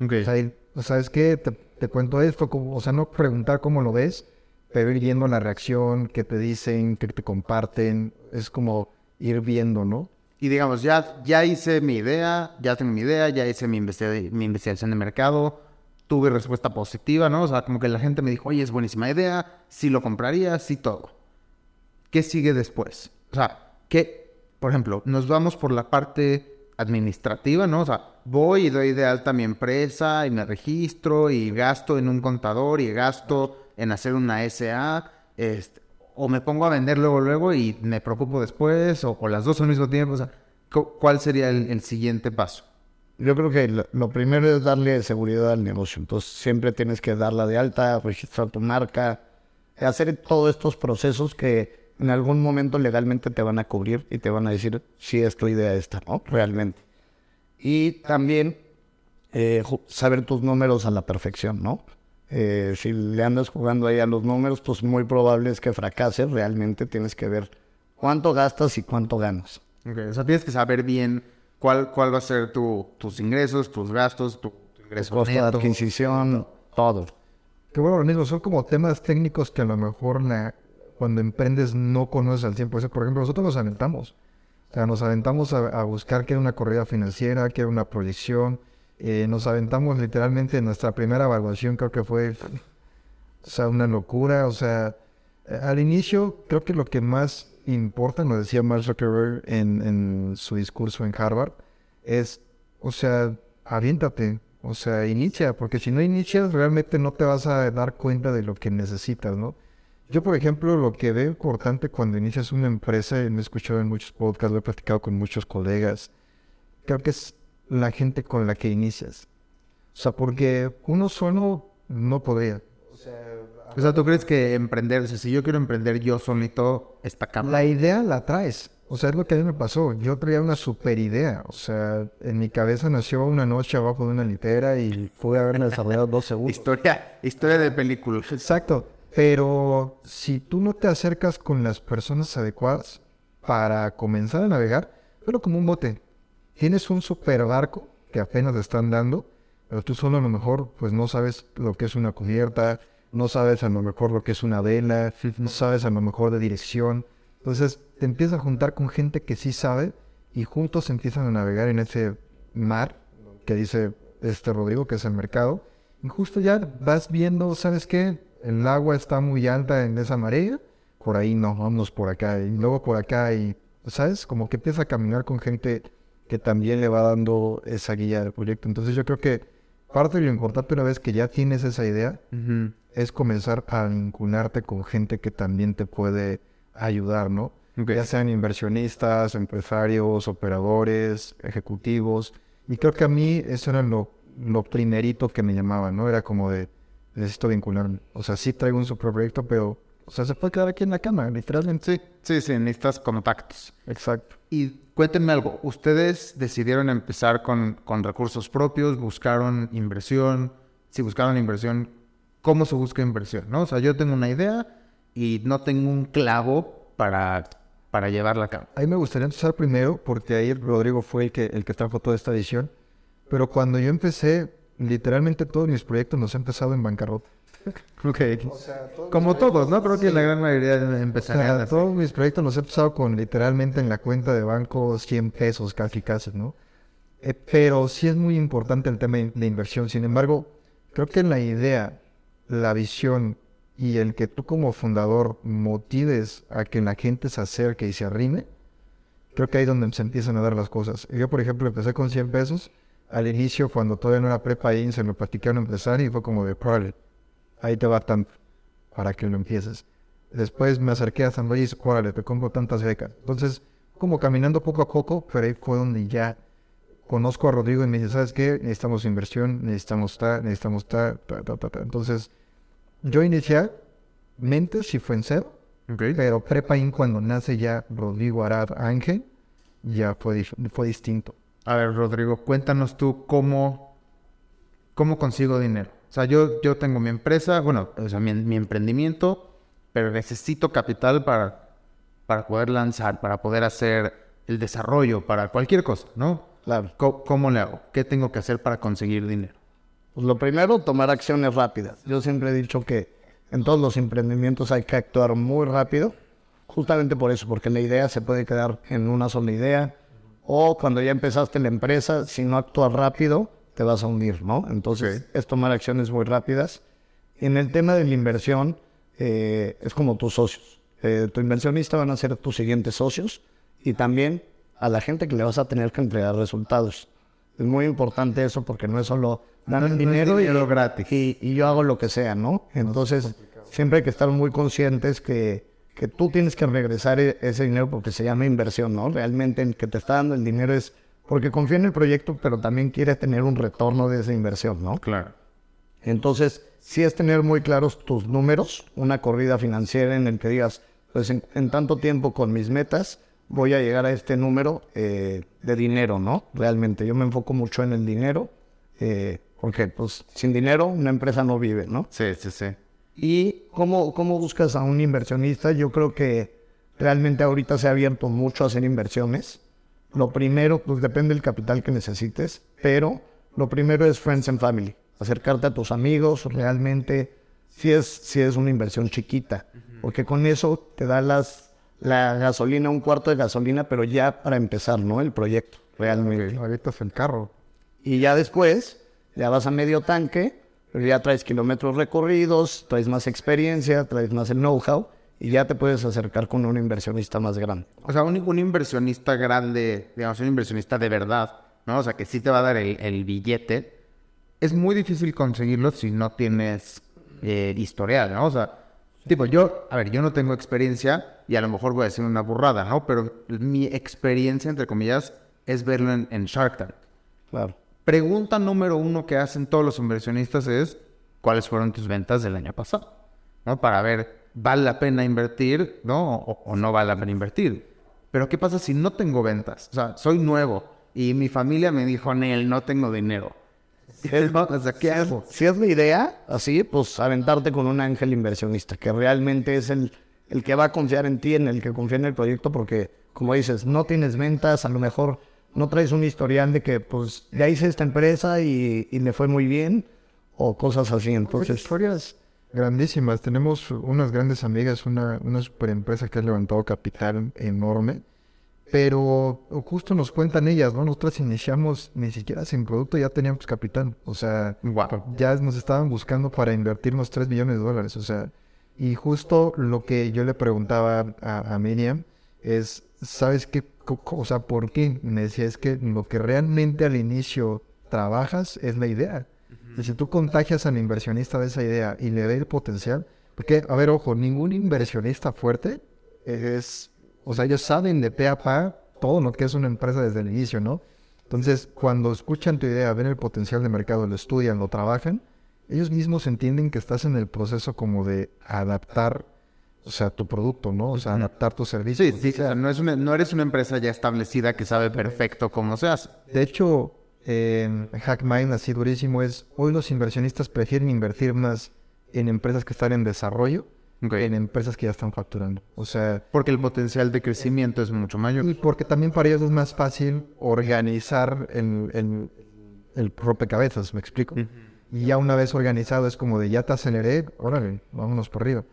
Ok. O sea, ir- o sea, es que te, te cuento esto, como, o sea, no preguntar cómo lo ves, pero ir viendo la reacción, qué te dicen, qué te comparten, es como ir viendo, ¿no? Y digamos, ya, ya hice mi idea, ya tengo mi idea, ya hice mi, investiga- mi investigación de mercado, tuve respuesta positiva, ¿no? O sea, como que la gente me dijo, oye, es buenísima idea, sí lo compraría, sí todo. ¿Qué sigue después? O sea, ¿qué, por ejemplo, nos vamos por la parte administrativa, ¿no? O sea, voy y doy de alta mi empresa y me registro y gasto en un contador y gasto en hacer una SA, este, o me pongo a vender luego, luego y me preocupo después, o, o las dos al mismo tiempo, o sea, cu- ¿cuál sería el, el siguiente paso? Yo creo que lo, lo primero es darle seguridad al negocio. Entonces siempre tienes que darla de alta, registrar tu marca, hacer todos estos procesos que en algún momento legalmente te van a cubrir y te van a decir si es tu idea esta, ¿no? Realmente. Y también eh, saber tus números a la perfección, ¿no? Eh, si le andas jugando ahí a los números, pues muy probable es que fracases. Realmente tienes que ver cuánto gastas y cuánto ganas. Ok, O sea, tienes que saber bien cuál, cuál va a ser tu, tus ingresos, tus gastos, tu, tu ingreso Costo de neto. adquisición, todo. Que bueno, lo mismo, son como temas técnicos que a lo mejor na- cuando emprendes no conoces al 100%. Por ejemplo, nosotros nos aventamos. O sea, nos aventamos a, buscar qué era una corrida financiera, qué era una proyección. Eh, nos aventamos literalmente en nuestra primera evaluación, creo que fue, o sea, una locura. O sea, al inicio creo que lo que más importa, lo decía Mark Zuckerberg en, en su discurso en Harvard, es, o sea, aviéntate, o sea, inicia, porque si no inicias realmente no te vas a dar cuenta de lo que necesitas, ¿no? Yo, por ejemplo, lo que veo importante cuando inicias una empresa, y me he escuchado en muchos podcasts, lo he platicado con muchos colegas, creo que es la gente con la que inicias. O sea, porque uno solo no podría. O sea, ¿tú crees que emprender, o sea, si yo quiero emprender yo solito, está cabrón? La idea la traes. O sea, es lo que a mí me pasó. Yo traía una super idea. O sea, en mi cabeza nació una noche abajo de una litera y pude haberme desarrollado dos segundos. Historia, historia de película. Exacto. Pero si tú no te acercas con las personas adecuadas para comenzar a navegar, pero como un bote. Tienes un super barco que apenas te están dando, pero tú solo a lo mejor pues no sabes lo que es una cubierta, no sabes a lo mejor lo que es una vela, no sabes a lo mejor de dirección. Entonces te empiezas a juntar con gente que sí sabe y juntos empiezan a navegar en ese mar que dice este Rodrigo, que es el mercado. Y justo ya vas viendo, ¿sabes qué? El agua está muy alta en esa marea, por ahí no, vamos por acá, y luego por acá, y, ¿sabes? Como que empieza a caminar con gente que también le va dando esa guía del proyecto. Entonces yo creo que parte de lo importante una vez que ya tienes esa idea, es comenzar a vincularte con gente que también te puede ayudar, ¿no? Ok. Ya sean inversionistas, empresarios, operadores, ejecutivos. Y creo que a mí eso era lo, lo primerito que me llamaba, ¿no? Era como de, necesito vincularme. O sea, sí traigo un proyecto, pero, o sea, se puede quedar aquí en la cama, literalmente. Sí, sí, sí, necesitas contactos. Exacto. Y cuéntenme algo, ¿ustedes decidieron empezar con, con recursos propios? ¿Buscaron inversión? Si buscaron inversión, ¿cómo se busca inversión? ¿no? O sea, yo tengo una idea y no tengo un clavo para, para llevarla a cabo. Ahí me gustaría empezar primero, porque ahí Rodrigo fue el que, el que trajo toda esta edición. Pero cuando yo empecé, literalmente todos mis proyectos los he empezado en bancarrota. Ok. Como todos, ¿no? Creo que la gran mayoría O empezarían sea, así. todos mis proyectos los he empezado con literalmente en la cuenta de banco 100 pesos casi casi, ¿no? Eh, pero sí es muy importante el tema de inversión. Sin embargo, creo que la idea, la visión y el que tú como fundador motives a que la gente se acerque y se arrime, creo que ahí es donde se empiezan a dar las cosas. Yo, por ejemplo, empecé con 100 pesos. Al inicio, cuando todavía no era prepa ahí, se lo platicaron empezar y fue como de, "Órale, ahí te va tanto para que lo empieces. Después me acerqué a San Luis, órale, te compro tantas becas. Entonces, como caminando poco a poco, pero ahí fue donde ya conozco a Rodrigo y me dice, ¿sabes qué? Necesitamos inversión, necesitamos ta, necesitamos ta, ta, ta, ta, ta". Entonces, yo inicialmente sí fue en cero, pero Prepa cuando nace ya Rodrigo Arad Ángel, ya fue, fue distinto. A ver, Rodrigo, cuéntanos tú cómo, cómo consigo dinero. O sea, yo, yo tengo mi empresa, bueno, o sea, mi, mi emprendimiento, pero necesito capital para, para poder lanzar, para poder hacer el desarrollo, para cualquier cosa, ¿no? Claro. Co- ¿Cómo le hago? ¿Qué tengo que hacer para conseguir dinero? Pues lo primero, tomar acciones rápidas. Yo siempre he dicho que en todos los emprendimientos hay que actuar muy rápido, justamente por eso, porque la idea se puede quedar en una sola idea, o cuando ya empezaste la empresa, si no actúas rápido, te vas a hundir, ¿no? Entonces, es tomar acciones muy rápidas. En el tema de la inversión, eh, es como tus socios. Eh, tu inversionista van a ser tus siguientes socios y también a la gente que le vas a tener que entregar resultados. Es muy importante eso porque no es solo dar No el es- no dinero, y- dinero gratis. Y, y yo hago lo que sea, ¿no? Entonces, siempre hay que estar muy conscientes que, que tú tienes que regresar e- ese dinero porque se llama inversión, ¿no? Realmente el que te está dando el dinero es porque confía en el proyecto, pero también quiere tener un retorno de esa inversión, ¿no? Claro. Entonces, sí es tener muy claros tus números, una corrida financiera en el que digas, pues en, en tanto tiempo con mis metas voy a llegar a este número eh, de dinero, ¿no? Realmente, yo me enfoco mucho en el dinero, eh, Porque, pues, sin dinero una empresa no vive, ¿no? Sí, sí, sí. ¿Y cómo, cómo buscas a un inversionista? Yo creo que realmente ahorita se ha abierto mucho a hacer inversiones. Lo primero, pues depende del capital que necesites, pero lo primero es friends and family. Acercarte a tus amigos, realmente, si es, si es una inversión chiquita, porque con eso te da las, la gasolina, un cuarto de gasolina, pero ya para empezar, ¿no? El proyecto, realmente. Ahorita es el carro. Y ya después, ya vas a medio tanque, pero ya traes kilómetros recorridos, traes más experiencia, traes más el know-how y ya te puedes acercar con un inversionista más grande. O sea, un, un inversionista grande, digamos, un inversionista de verdad, ¿no? O sea, que sí te va a dar el, el billete. Es muy difícil conseguirlo si no tienes eh, historial, ¿no? O sea, tipo, yo, a ver, yo no tengo experiencia y a lo mejor voy a decir una burrada, ¿no? Pero mi experiencia, entre comillas, es verlo en, en Shark Tank. Claro. Pregunta número uno que hacen todos los inversionistas es, ¿cuáles fueron tus ventas del año pasado? ¿No? Para ver, ¿vale la pena invertir, no? O, o no vale la pena invertir. Pero ¿qué pasa si no tengo ventas? O sea, soy nuevo y mi familia me dijo, Nel, no tengo dinero. O sea, ¿qué hago? Si es la idea, así, pues aventarte con un ángel inversionista, que realmente es el, el que va a confiar en ti, en el que confía en el proyecto, porque, como dices, no tienes ventas, a lo mejor no traes un historial de que, pues, ya hice esta empresa y, y me fue muy bien, o cosas así. Entonces, historias grandísimas. Tenemos unas grandes amigas, una, una super empresa que ha levantado capital enorme. Pero justo nos cuentan ellas, ¿no? Nosotros iniciamos ni siquiera sin producto, ya teníamos capital. O sea, Guau. ya nos estaban buscando para invertirnos 3 millones de dólares. O sea, y justo lo que yo le preguntaba a, a Miriam es, ¿sabes qué? O sea, ¿por qué? Me decía, es que lo que realmente al inicio trabajas es la idea. Y si tú contagias al inversionista de esa idea y le ve el potencial, porque, a ver, ojo, ningún inversionista fuerte es, o sea, ellos saben de pe a pa todo lo que es una empresa desde el inicio, ¿no? Entonces, cuando escuchan tu idea, ven el potencial de mercado, lo estudian, lo trabajan, ellos mismos entienden que estás en el proceso como de adaptar, o sea, tu producto, ¿no? O sea, adaptar tu servicio. Sí, sí, o sea, no, es una- no eres una empresa ya establecida que sabe perfecto cómo se hace. De hecho, en HackMind, así durísimo, es hoy los inversionistas prefieren invertir más en empresas que están en desarrollo en empresas que ya están facturando. O sea, Porque el potencial de crecimiento es mucho mayor. y porque también para ellos es más fácil organizar el, el, el rompecabezas, me explico. Y ya una vez organizado es como de ya te aceleré, órale, vámonos por arriba.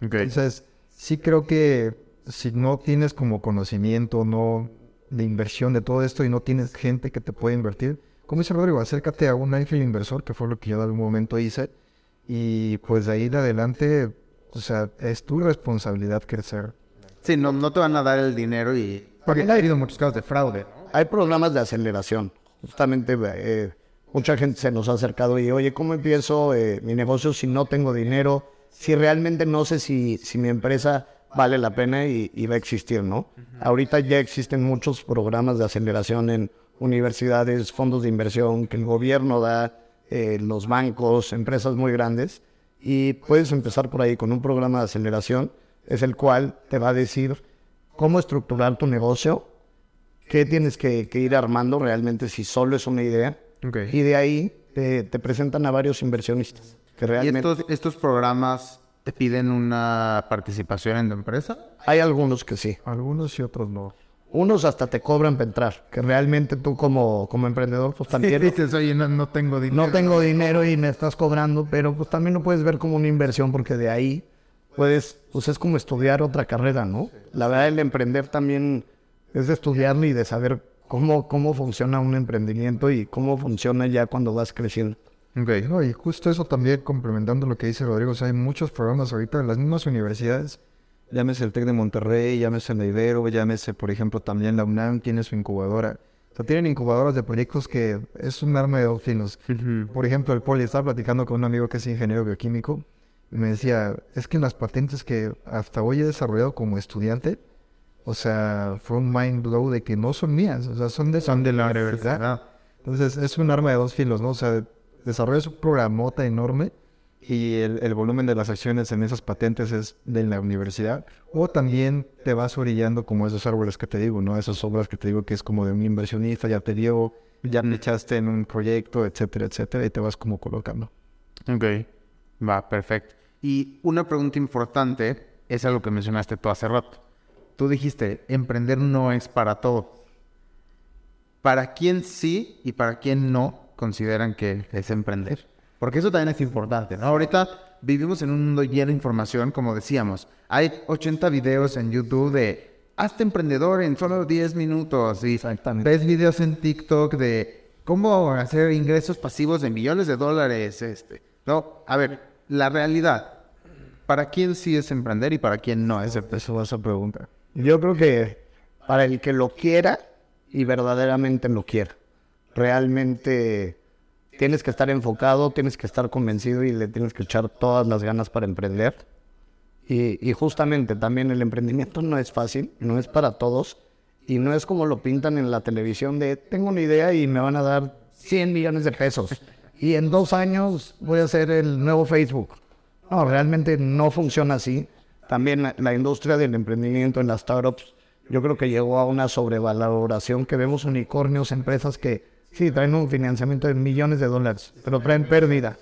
Entonces, sí creo que si no tienes como conocimiento, no de inversión de todo esto y no tienes gente que te pueda invertir, como dice Rodrigo, acércate a un ángel inversor, que fue lo que yo en algún momento hice, y pues de ahí de adelante, o sea, es tu responsabilidad crecer. Sí, no, no te van a dar el dinero y... Porque ha habido muchos casos de fraude. hay programas de aceleración. Justamente, eh, mucha gente se nos ha acercado y, oye, ¿cómo empiezo eh, mi negocio si no tengo dinero? Si realmente no sé si, si mi empresa vale la pena y, y va a existir, ¿no? Ahorita ya existen muchos programas de aceleración en universidades, fondos de inversión que el gobierno da, eh, los bancos, empresas muy grandes. Y puedes empezar por ahí con un programa de aceleración, es el cual te va a decir cómo estructurar tu negocio, qué tienes que, que ir armando realmente si solo es una idea. Y de ahí te, te presentan a varios inversionistas. Que ¿Y estos, estos programas te piden una participación en tu empresa? hay algunos que sí. Algunos y otros no. Unos hasta te cobran para entrar. Que realmente tú como, como emprendedor, pues también dices, oye, no, no tengo dinero. no tengo dinero y me estás cobrando, pero pues también lo puedes ver como una inversión porque de ahí puedes, pues es como estudiar otra carrera, ¿no? La verdad, el emprender también es de estudiarlo y de saber cómo, cómo funciona un emprendimiento y cómo funciona ya cuando vas creciendo. Ok. No, y justo eso también complementando lo que dice Rodrigo, o sea, hay muchos programas ahorita en las mismas universidades, llámese el TEC de Monterrey, llámese la Ibero, llámese, por ejemplo, también la UNAM tiene su incubadora. O sea, tienen incubadoras de proyectos que es un arma de dos filos. Por ejemplo, el Poli estaba platicando con un amigo que es ingeniero bioquímico y me decía, es que las patentes que hasta hoy he desarrollado como estudiante, o sea, fue un mind blow de que no son mías, o sea, son de, Son de la universidad. universidad. Entonces es un arma de dos filos, ¿no? O sea, desarrollas un programota enorme, y el, el volumen de las acciones en esas patentes es de la universidad, o también te vas orillando como esos árboles que te digo, ¿no? Esas obras que te digo que es como de un inversionista, ya te dio, ya me echaste en un proyecto, etcétera, etcétera, y te vas como colocando. Ok, va, perfecto. Y una pregunta importante es algo que mencionaste tú hace rato. Tú dijiste, emprender no es para todo. ¿Para quién sí y para quién no consideran que es emprender? Porque eso también es importante, ¿no? Ahorita vivimos en un mundo lleno de información, como decíamos. Hay 80 videos en YouTube de hazte emprendedor en solo 10 minutos. Y ves videos en TikTok de cómo hacer ingresos pasivos de millones de dólares. Este. No, a ver, la realidad. ¿Para quién sí es emprender y para quién no es? Eso vas a preguntar. Yo creo que para el que lo quiera y verdaderamente lo quiera. Realmente tienes que estar enfocado, tienes que estar convencido y le tienes que echar todas las ganas para emprender. Y, y justamente también el emprendimiento no es fácil, no es para todos y no es como lo pintan en la televisión de tengo una idea y me van a dar 100 millones de pesos y en dos años voy a hacer el nuevo Facebook. No, realmente no funciona así. También la, la industria del emprendimiento en las startups, yo creo que llegó a una sobrevaloración que vemos unicornios, empresas que sí traen un financiamiento de millones de dólares, pero traen pérdida.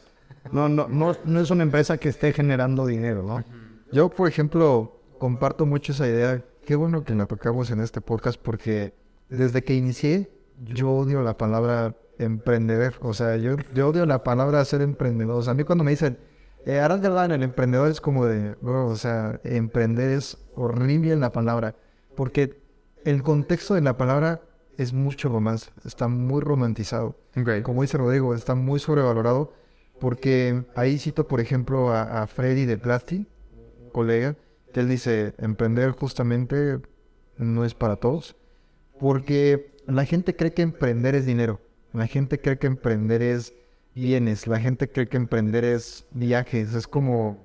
No, no, no, no es una empresa que esté generando dinero, ¿no? Yo, por ejemplo, comparto mucho esa idea. Qué bueno que la tocamos en este podcast porque desde que inicié, yo odio la palabra emprendedor. O sea, yo, yo odio la palabra ser emprendedor. O sea, a mí cuando me dicen, eh, harás verdad en el emprendedor es como de, o sea, emprender es horrible la palabra. Porque el contexto de la palabra es mucho más, está muy romantizado. Como dice Rodrigo, está muy sobrevalorado porque ahí cito, por ejemplo, a, a Freddy de Plasti, colega, que él dice, emprender justamente no es para todos, porque la gente cree que emprender es dinero, la gente cree que emprender es bienes, la gente cree que emprender es viajes, es como...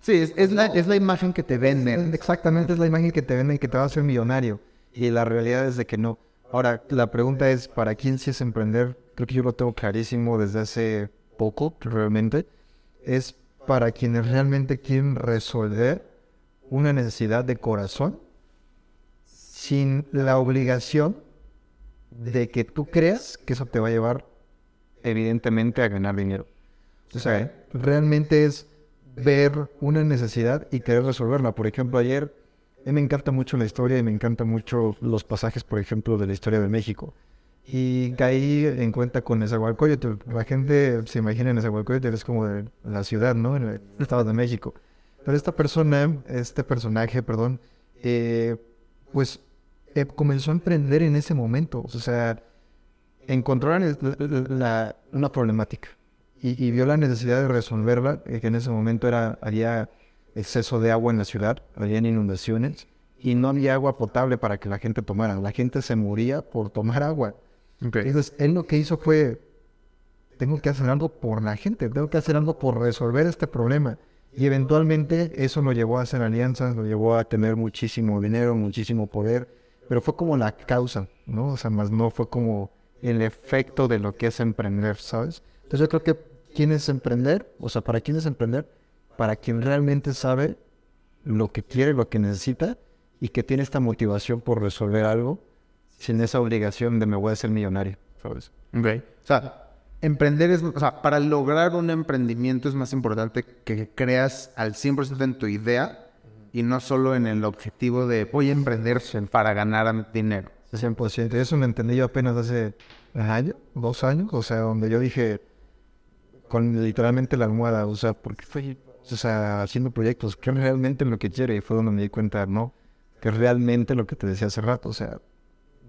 Sí, es, es la, es la imagen que te venden. Exactamente, es la imagen que te venden que te va a hacer millonario. Y la realidad es de que no. Ahora, la pregunta es, ¿para quién sí es emprender? Creo que yo lo tengo clarísimo desde hace poco, realmente. Es para quienes realmente quieren resolver una necesidad de corazón sin la obligación de que tú creas que eso te va a llevar evidentemente a ganar dinero. O sea, realmente es ver una necesidad y querer resolverla. Por ejemplo, ayer mí me encanta mucho la historia y me encantan mucho los pasajes, por ejemplo, de la historia de México. Y caí en cuenta con Nezahualcóyotl. La gente se imagina en Nezahualcóyotl es como de la ciudad, ¿no? En el Estado de México. Pero esta persona, este personaje, perdón, eh, pues eh, comenzó a emprender en ese momento. O sea, la- una problemática y, y vio la necesidad de resolverla, eh, que en ese momento era, había exceso de agua en la ciudad, habían inundaciones y no había agua potable para que la gente tomara. La gente se moría por tomar agua. Ok. Entonces, él lo que hizo fue, tengo que hacer algo por la gente, tengo que hacer algo por resolver este problema. Y eventualmente eso lo llevó a hacer alianzas, lo llevó a tener muchísimo dinero, muchísimo poder, pero fue como la causa, ¿no? O sea, más no fue como el efecto de lo que es emprender, ¿sabes? Entonces yo creo que quién es emprender, o sea, para quién es emprender, para quien realmente sabe lo que quiere, lo que necesita y que tiene esta motivación por resolver algo sin esa obligación de me voy a hacer millonario, ¿sabes? Ok. O sea, emprender es, o sea, para lograr un emprendimiento es más importante que creas al 100% en tu idea y no solo en el objetivo de voy a emprender para ganar dinero. 100%. Eso lo entendí yo apenas hace año, dos años, o sea, donde yo dije con literalmente la almohada, o sea, porque estoy, o sea, haciendo proyectos, que realmente lo que quiero? Y fue donde me di cuenta, no, que realmente lo que te decía hace rato, o sea,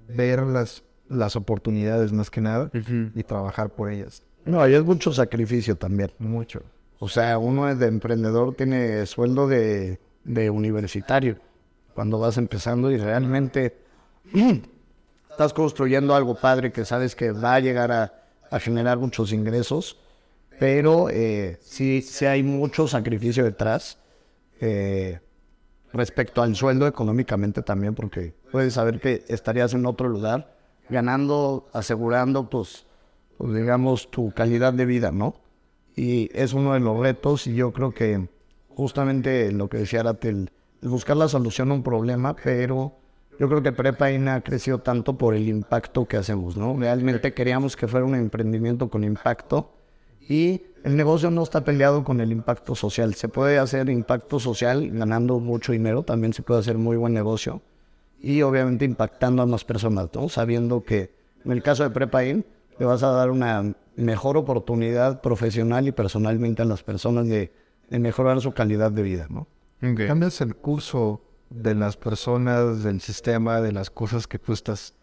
ver las, las oportunidades más que nada y trabajar por ellas. No, y es mucho sacrificio también. Mucho. O sea, uno es de emprendedor tiene sueldo de, de universitario cuando vas empezando y realmente estás construyendo algo padre que sabes que va a llegar a, a generar muchos ingresos, pero eh, sí, sí hay mucho sacrificio detrás eh, respecto al sueldo económicamente también, porque puedes saber que estarías en otro lugar ganando, asegurando, pues, pues digamos, tu calidad de vida, ¿no? Y es uno de los retos y yo creo que justamente lo que decía Aratel, buscar la solución a un problema, pero yo creo que Prepa INA ha crecido tanto por el impacto que hacemos, ¿no? Realmente queríamos que fuera un emprendimiento con impacto y el negocio no está peleado con el impacto social. Se puede hacer impacto social ganando mucho dinero, también se puede hacer muy buen negocio y obviamente impactando a más personas, ¿no? Sabiendo que en el caso de Prepa IN le vas a dar una mejor oportunidad profesional y personalmente a las personas de, de mejorar su calidad de vida, ¿no? Cambias el curso de las personas, del sistema, de las cosas que tú estás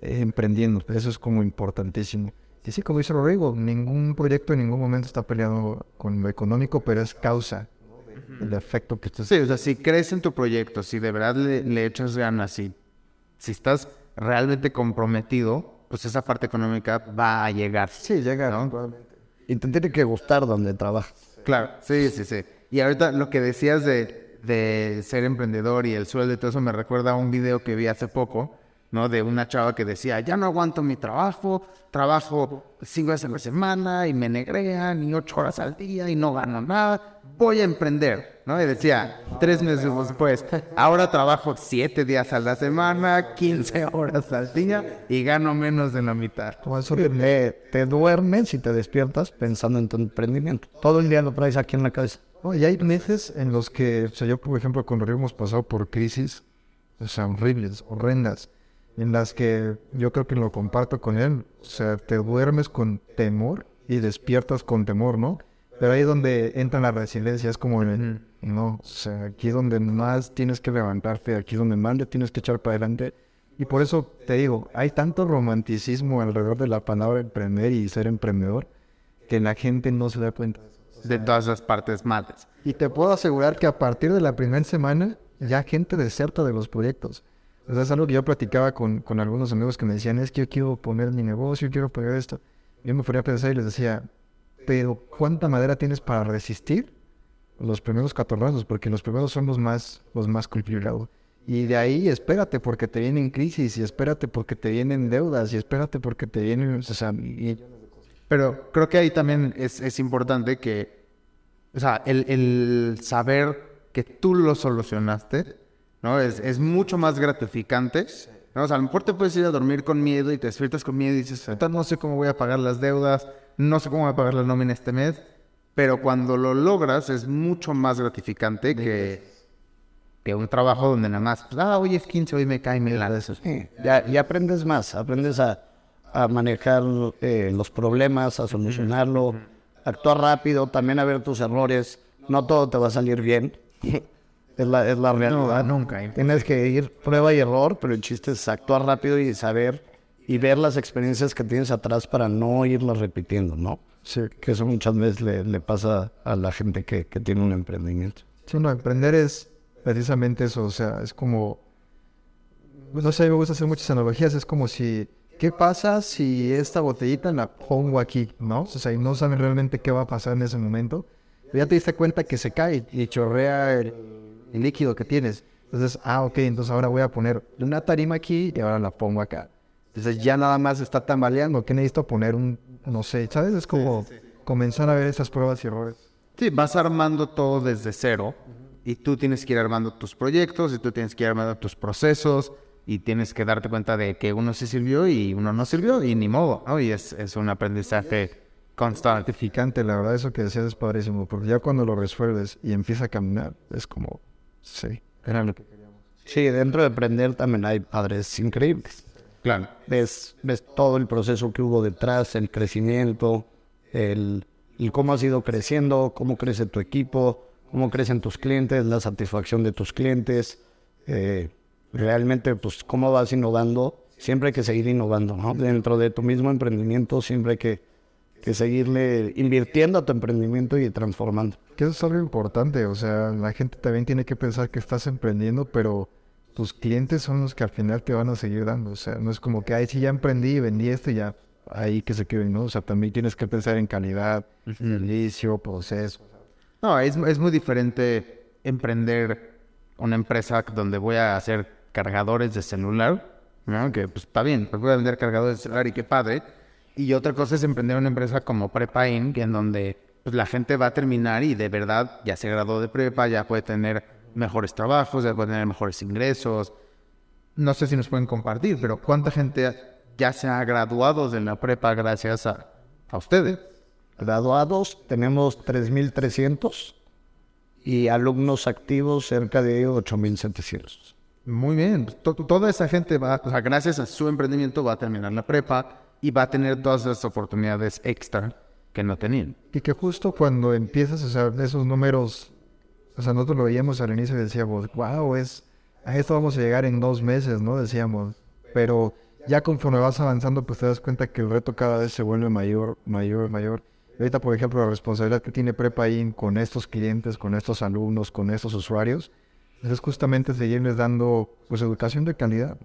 eh, emprendiendo. Eso es como importantísimo. Y sí, como dice Rodrigo, ningún proyecto en ningún momento está peleado con lo económico, pero es causa del efecto que estás... Sí, o sea, si crees en tu proyecto, si de verdad le, le echas ganas, si, si estás realmente comprometido, pues esa parte económica va a llegar. Sí, llega, ¿no? Y te tiene que gustar donde trabajas. Claro, sí, sí, sí. Y ahorita lo que decías de, de ser emprendedor y el sueldo y todo eso me recuerda a un video que vi hace poco, ¿no? De una chava que decía, ya no aguanto mi trabajo, trabajo cinco veces a la semana y me negrean y ocho horas al día y no gano nada, voy a emprender, ¿no? Y decía, tres meses después, ahora trabajo siete días a la semana, 15 horas al día y gano menos de la mitad. Como eso te, te duermes y te despiertas pensando en tu emprendimiento. Todo el día lo traes aquí en la cabeza. No, y hay meses en los que, o sea, yo por ejemplo, con Rodrigo hemos pasado por crisis, o sea, horribles, horrendas, en las que yo creo que lo comparto con él, o sea, te duermes con temor y despiertas con temor, ¿no? Pero ahí es donde entra la resiliencia, es como, el, no, o sea, aquí es donde más tienes que levantarte, aquí es donde más le tienes que echar para adelante. Y por eso te digo, hay tanto romanticismo alrededor de la palabra emprender y ser emprendedor que la gente no se da cuenta de todas las partes malas. Y te puedo asegurar que a partir de la primera semana ya gente deserta de los proyectos. O sea, es algo que yo platicaba con, con algunos amigos que me decían, es que yo quiero poner mi negocio, quiero poner esto. Yo me ponía a pensar y les decía, pero ¿cuánta madera tienes para resistir los primeros catorrazos? Porque los primeros son los más, los más complicados. Y de ahí espérate porque te vienen crisis, y espérate porque te vienen deudas, y espérate porque te vienen... O sea, y- Pero creo que ahí también es, es importante que, o sea, el, el saber que tú lo solucionaste, ¿no? Es, es mucho más gratificante. ¿no? O sea, a lo mejor te puedes ir a dormir con miedo y te despiertas con miedo y dices, ahorita no sé cómo voy a pagar las deudas, no sé cómo voy a pagar la nómina este mes, pero cuando lo logras es mucho más gratificante que, que un trabajo donde nada más, pues, ah, hoy es 15, hoy me cae mil la Sí, ya, ya aprendes más, aprendes a, a manejar eh, los problemas, a solucionarlo, actuar rápido, también a ver tus errores. No todo te va a salir bien. es la, es la realidad. nunca. Tienes que ir prueba y error, pero el chiste es actuar rápido y saber y ver las experiencias que tienes atrás para no irlas repitiendo, ¿no? Sí. Que eso muchas veces le, le pasa a la gente que, que tiene un emprendimiento. Sí, no, emprender es precisamente eso, o sea, es como, no sé, me gusta hacer muchas analogías, es como si, ¿qué pasa si esta botellita la pongo aquí, no? O sea, y no saben realmente qué va a pasar en ese momento, ya te diste cuenta que se cae y chorrea el, el líquido que tienes. Entonces, ah, ok, entonces ahora voy a poner una tarima aquí y ahora la pongo acá. Entonces ya nada más está tambaleando, ¿qué necesito poner un, no sé, ¿sabes? Es como comenzar a ver esas pruebas y errores. Sí, vas armando todo desde cero y tú tienes que ir armando tus proyectos y tú tienes que ir armando tus procesos y tienes que darte cuenta de que uno sí sirvió y uno no sirvió y ni modo, ¿no? Y es, es un aprendizaje constante. gratificante, la verdad, eso que decías es padrísimo, porque ya cuando lo resuelves y empieza a caminar, es como, sí, era lo que queríamos. Sí, dentro de emprender también hay padres increíbles. Claro. ves, ves todo el proceso que hubo detrás, el crecimiento, el, el cómo has ido creciendo, cómo crece tu equipo, cómo crecen tus clientes, la satisfacción de tus clientes, eh, realmente pues cómo vas innovando. Siempre hay que seguir innovando, ¿no? Dentro de tu mismo emprendimiento siempre hay que, que seguirle invirtiendo a tu emprendimiento y transformando. Que eso es algo importante, o sea, la gente también tiene que pensar que estás emprendiendo, pero tus clientes son los que al final te van a seguir dando, o sea, no es como que, ay, sí, ya emprendí, vendí esto y ya, ahí que se queden, ¿no? O sea, también tienes que pensar en calidad, servicio, proceso. No, es, es muy diferente emprender una empresa donde voy a hacer cargadores de celular, ¿no? Que pues está bien, pues voy a vender cargadores de celular y qué padre. Y otra cosa es emprender una empresa como Prepain, que en donde pues la gente va a terminar y de verdad ya se graduó de prepa, ya puede tener mejores trabajos, ya puede tener mejores ingresos. No sé si nos pueden compartir, pero ¿cuánta gente ya se ha graduado de la prepa gracias a, a ustedes? Graduados tenemos 3.300 y alumnos activos cerca de 8.700. Muy bien, pues, to- toda esa gente va, o sea, gracias a su emprendimiento va a terminar la prepa y va a tener todas esas oportunidades extra que no tenían. Y que justo cuando empiezas a saber esos números, o sea, nosotros lo veíamos al inicio y decíamos, wow, es, a esto vamos a llegar en dos meses, ¿no? Decíamos, pero ya conforme vas avanzando, pues te das cuenta que el reto cada vez se vuelve mayor, mayor, mayor. Y Ahorita, por ejemplo, la responsabilidad que tiene Prepaín con estos clientes, con estos alumnos, con estos usuarios, pues es justamente seguirles dando pues educación de calidad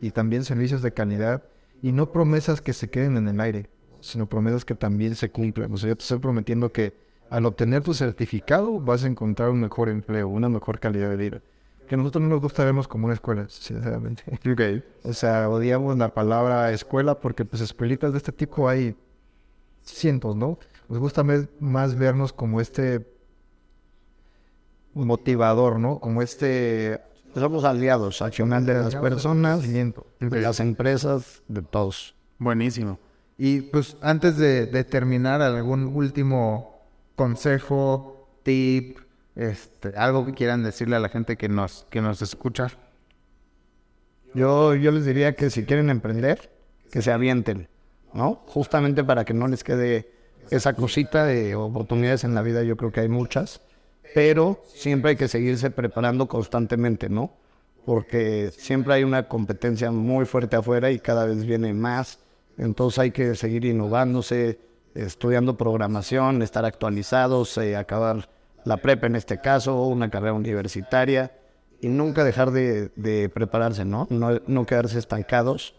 y también servicios de calidad y no promesas que se queden en el aire, sino promesas que también se cumplan. O sea, yo te estoy prometiendo que al obtener tu certificado vas a encontrar un mejor empleo, una mejor calidad de vida. Que nosotros no nos gusta vernos como una escuela, sinceramente. O sea, odiamos la palabra escuela porque pues escuelitas de este tipo hay cientos, ¿no? Nos gusta más vernos como este motivador, ¿no? Como este Somos aliados al final de las personas, de las empresas, de todos. Buenísimo. Y pues antes de, de terminar, algún último consejo, tip, este, algo que quieran decirle a la gente que nos, que nos escucha. Yo, yo les diría que si quieren emprender, que se avienten, ¿no? Justamente para que no les quede esa cosita de oportunidades en la vida, yo creo que hay muchas, pero siempre hay que seguirse preparando constantemente, ¿no? Porque siempre hay una competencia muy fuerte afuera y cada vez viene más, entonces hay que seguir innovándose, estudiando programación, estar actualizados, eh, acabar la prepa en este caso, una carrera universitaria y nunca dejar de, prepararse, ¿no? ¿no? Quedarse estancados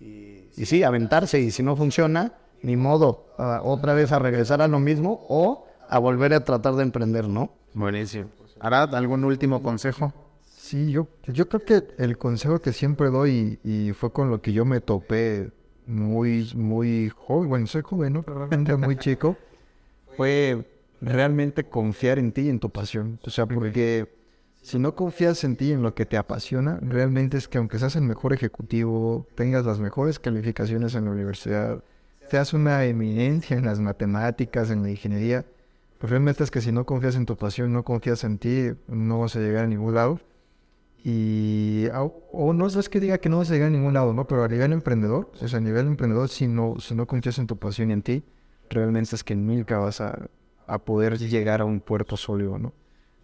y, sí, aventarse y si no funciona, ni modo, otra vez a regresar a lo mismo o a volver a tratar de emprender, ¿no? Buenísimo. Arad, ¿algún último consejo? Sí, yo, yo creo que el consejo que siempre doy y, y fue con lo que yo me topé muy, muy joven, bueno, soy joven, ¿no? Pero realmente muy chico, fue realmente confiar en ti y en tu pasión. O sea, porque si no confías en ti y en lo que te apasiona, realmente es que aunque seas el mejor ejecutivo, tengas las mejores calificaciones en la universidad, seas una eminencia en las matemáticas, en la ingeniería, pues realmente es que si no confías en tu pasión, no confías en ti, no vas a llegar a ningún lado. Y, au- o no es que diga que no vas a llegar a ningún lado, ¿no? Pero a nivel emprendedor, o sea, a nivel emprendedor, si no, si no confías en tu pasión y en ti, realmente es que nunca vas a, a poder llegar a un puerto sólido, ¿no?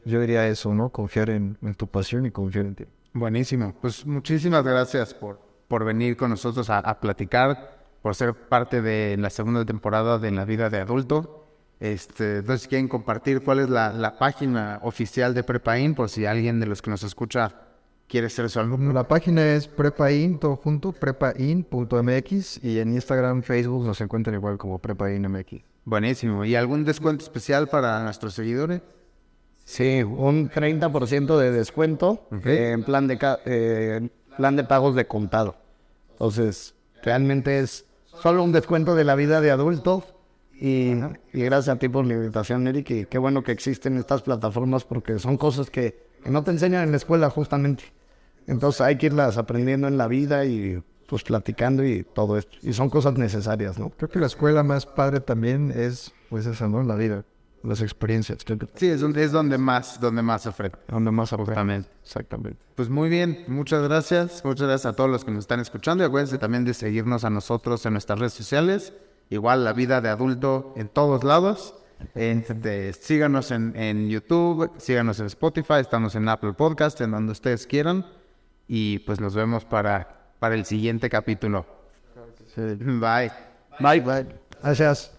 Yo diría eso, ¿no? Confiar en, en tu pasión y confiar en ti. Buenísimo. Pues muchísimas gracias por, por venir con nosotros a, a platicar, por ser parte de la segunda temporada de La Vida de Adulto. Este, entonces, si quieren compartir cuál es la, la página oficial de Prepain, por si alguien de los que nos escucha quiere ser su alumno. La página es prepain, todo junto, prepain.mx y en Instagram, Facebook nos encuentran igual como prepainmx. Buenísimo. ¿Y algún descuento especial para nuestros seguidores? Sí, un 30% de descuento eh, en plan de, ca- eh, en plan de pagos de contado. Entonces, realmente es solo un descuento de la vida de adulto. Y, y gracias a ti por la invitación, Eric. Y qué bueno que existen estas plataformas porque son cosas que, que no te enseñan en la escuela, justamente. Entonces, hay que irlas aprendiendo en la vida y pues platicando y todo esto. Y son cosas necesarias, ¿no? Creo que la escuela más padre también es, pues esa, ¿no? La vida, las experiencias. Sí, es donde, es donde más, donde más se ofrece. donde más. Justamente. Exactamente. Pues muy bien, muchas gracias. Muchas gracias a todos los que nos están escuchando y acuérdense también de seguirnos a nosotros en nuestras redes sociales. Igual la vida de adulto en todos lados. Este, síganos en, en YouTube, síganos en Spotify, estamos en Apple Podcast, en donde ustedes quieran. Y pues nos vemos para, para el siguiente capítulo. Bye. Bye, bye. Gracias.